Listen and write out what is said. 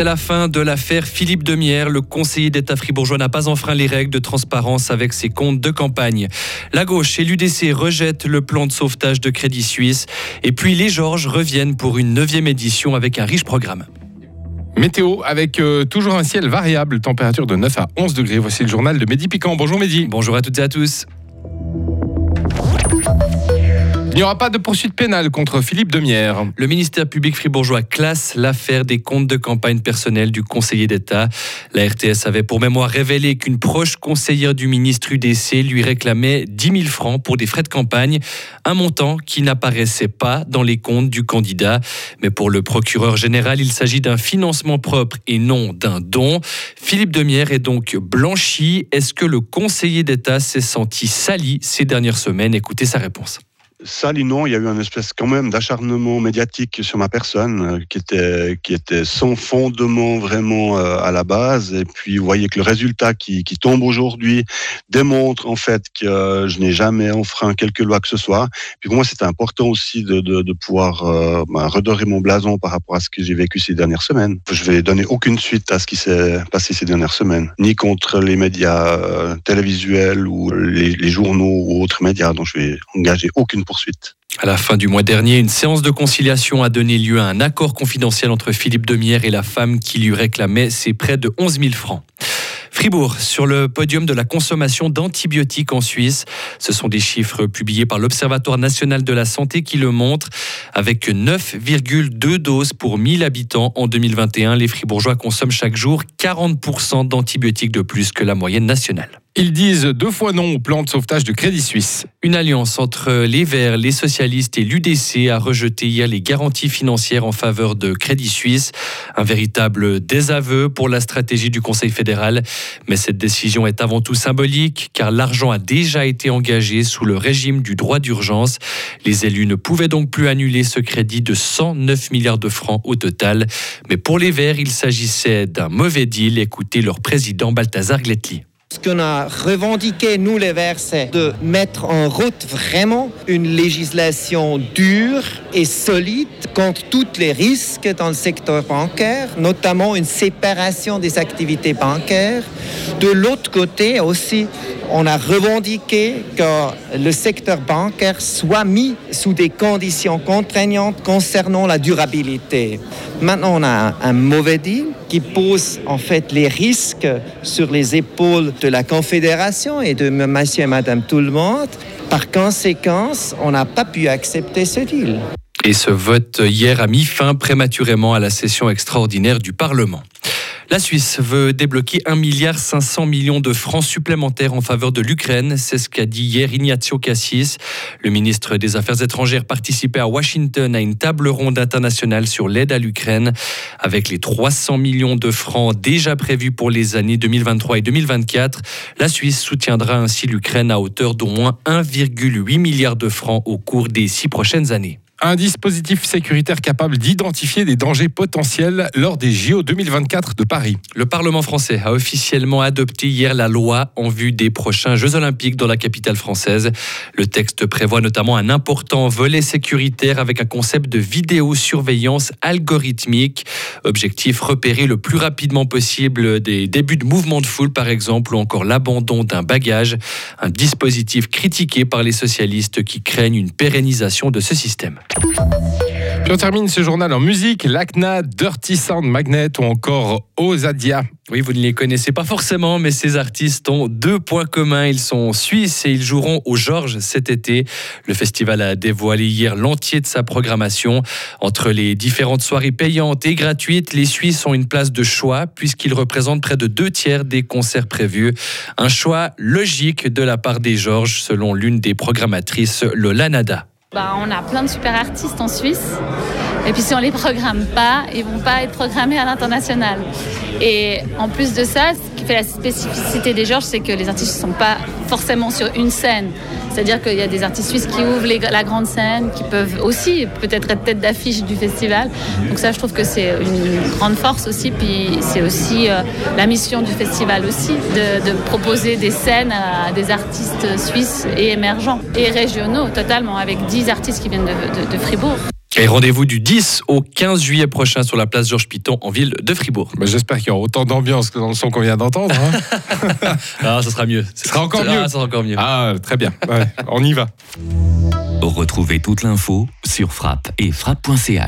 C'est la fin de l'affaire Philippe Demière. Le conseiller d'État fribourgeois n'a pas enfreint les règles de transparence avec ses comptes de campagne. La gauche et l'UDC rejettent le plan de sauvetage de Crédit Suisse. Et puis les Georges reviennent pour une neuvième édition avec un riche programme. Météo avec euh, toujours un ciel variable, température de 9 à 11 degrés. Voici le journal de Mehdi Piquant. Bonjour Mehdi. Bonjour à toutes et à tous. Il n'y aura pas de poursuite pénale contre Philippe Demière. Le ministère public fribourgeois classe l'affaire des comptes de campagne personnels du conseiller d'État. La RTS avait pour mémoire révélé qu'une proche conseillère du ministre UDC lui réclamait 10 000 francs pour des frais de campagne, un montant qui n'apparaissait pas dans les comptes du candidat. Mais pour le procureur général, il s'agit d'un financement propre et non d'un don. Philippe Demière est donc blanchi. Est-ce que le conseiller d'État s'est senti sali ces dernières semaines? Écoutez sa réponse. Ça, non, il y a eu une espèce quand même d'acharnement médiatique sur ma personne euh, qui était qui était sans fondement vraiment euh, à la base. Et puis vous voyez que le résultat qui, qui tombe aujourd'hui démontre en fait que euh, je n'ai jamais enfreint quelque loi que ce soit. Puis pour moi, c'était important aussi de, de, pouvoir bah, redorer mon blason par rapport à ce que j'ai vécu ces dernières semaines. Je vais donner aucune suite à ce qui s'est passé ces dernières semaines, ni contre les médias télévisuels ou les, les journaux ou autres médias. Donc je vais engager aucune À la fin du mois dernier, une séance de conciliation a donné lieu à un accord confidentiel entre Philippe Demière et la femme qui lui réclamait ses près de 11 000 francs. Fribourg, sur le podium de la consommation d'antibiotiques en Suisse. Ce sont des chiffres publiés par l'Observatoire national de la santé qui le montrent. Avec 9,2 doses pour 1000 habitants en 2021, les Fribourgeois consomment chaque jour 40% d'antibiotiques de plus que la moyenne nationale. Ils disent deux fois non au plan de sauvetage de Crédit Suisse. Une alliance entre les Verts, les socialistes et l'UDC a rejeté hier les garanties financières en faveur de Crédit Suisse. Un véritable désaveu pour la stratégie du Conseil fédéral. Mais cette décision est avant tout symbolique car l'argent a déjà été engagé sous le régime du droit d'urgence. Les élus ne pouvaient donc plus annuler ce crédit de 109 milliards de francs au total. Mais pour les Verts, il s'agissait d'un mauvais deal. Écoutez leur président Balthazar Gletli. Ce qu'on a revendiqué, nous les Verts, c'est de mettre en route vraiment une législation dure et solide contre tous les risques dans le secteur bancaire, notamment une séparation des activités bancaires. De l'autre côté aussi, on a revendiqué que le secteur bancaire soit mis sous des conditions contraignantes concernant la durabilité. Maintenant, on a un mauvais deal qui pose en fait les risques sur les épaules de la Confédération et de monsieur et madame tout le monde. Par conséquent, on n'a pas pu accepter ce deal. Et ce vote hier a mis fin prématurément à la session extraordinaire du Parlement. La Suisse veut débloquer 1,5 milliard de francs supplémentaires en faveur de l'Ukraine. C'est ce qu'a dit hier Ignazio Cassis. Le ministre des Affaires étrangères participait à Washington à une table ronde internationale sur l'aide à l'Ukraine. Avec les 300 millions de francs déjà prévus pour les années 2023 et 2024, la Suisse soutiendra ainsi l'Ukraine à hauteur d'au moins 1,8 milliard de francs au cours des six prochaines années un dispositif sécuritaire capable d'identifier des dangers potentiels lors des JO 2024 de Paris. Le Parlement français a officiellement adopté hier la loi en vue des prochains Jeux olympiques dans la capitale française. Le texte prévoit notamment un important volet sécuritaire avec un concept de vidéosurveillance algorithmique. Objectif repérer le plus rapidement possible des débuts de mouvements de foule par exemple ou encore l'abandon d'un bagage. Un dispositif critiqué par les socialistes qui craignent une pérennisation de ce système. Puis on termine ce journal en musique, Lacna, Dirty Sound Magnet ou encore Ozadia. Oui, vous ne les connaissez pas forcément, mais ces artistes ont deux points communs. Ils sont suisses et ils joueront au Georges cet été. Le festival a dévoilé hier l'entier de sa programmation. Entre les différentes soirées payantes et gratuites, les Suisses ont une place de choix puisqu'ils représentent près de deux tiers des concerts prévus. Un choix logique de la part des Georges, selon l'une des programmatrices, Lola Nada. Bah, on a plein de super artistes en Suisse. Et puis si on les programme pas, ils vont pas être programmés à l'international. Et en plus de ça, ce qui fait la spécificité des Georges, c'est que les artistes ne sont pas forcément sur une scène. C'est-à-dire qu'il y a des artistes suisses qui ouvrent la grande scène, qui peuvent aussi peut-être être tête d'affiche du festival. Donc ça, je trouve que c'est une grande force aussi. Puis c'est aussi euh, la mission du festival aussi, de, proposer des scènes à des artistes suisses et émergents et régionaux totalement, avec 10 artistes qui viennent de Fribourg. Et rendez-vous du 10 au 15 juillet prochain sur la place Georges Piton en ville de Fribourg. Bah, J'espère qu'il y aura autant d'ambiance que dans le son qu'on vient d'entendre. hein. Ah, ça sera mieux. Ce sera encore Ah, mieux. ça sera encore mieux. Ah, très bien. Ouais, on y va. Retrouvez toute l'info sur frappe et frappe.ch.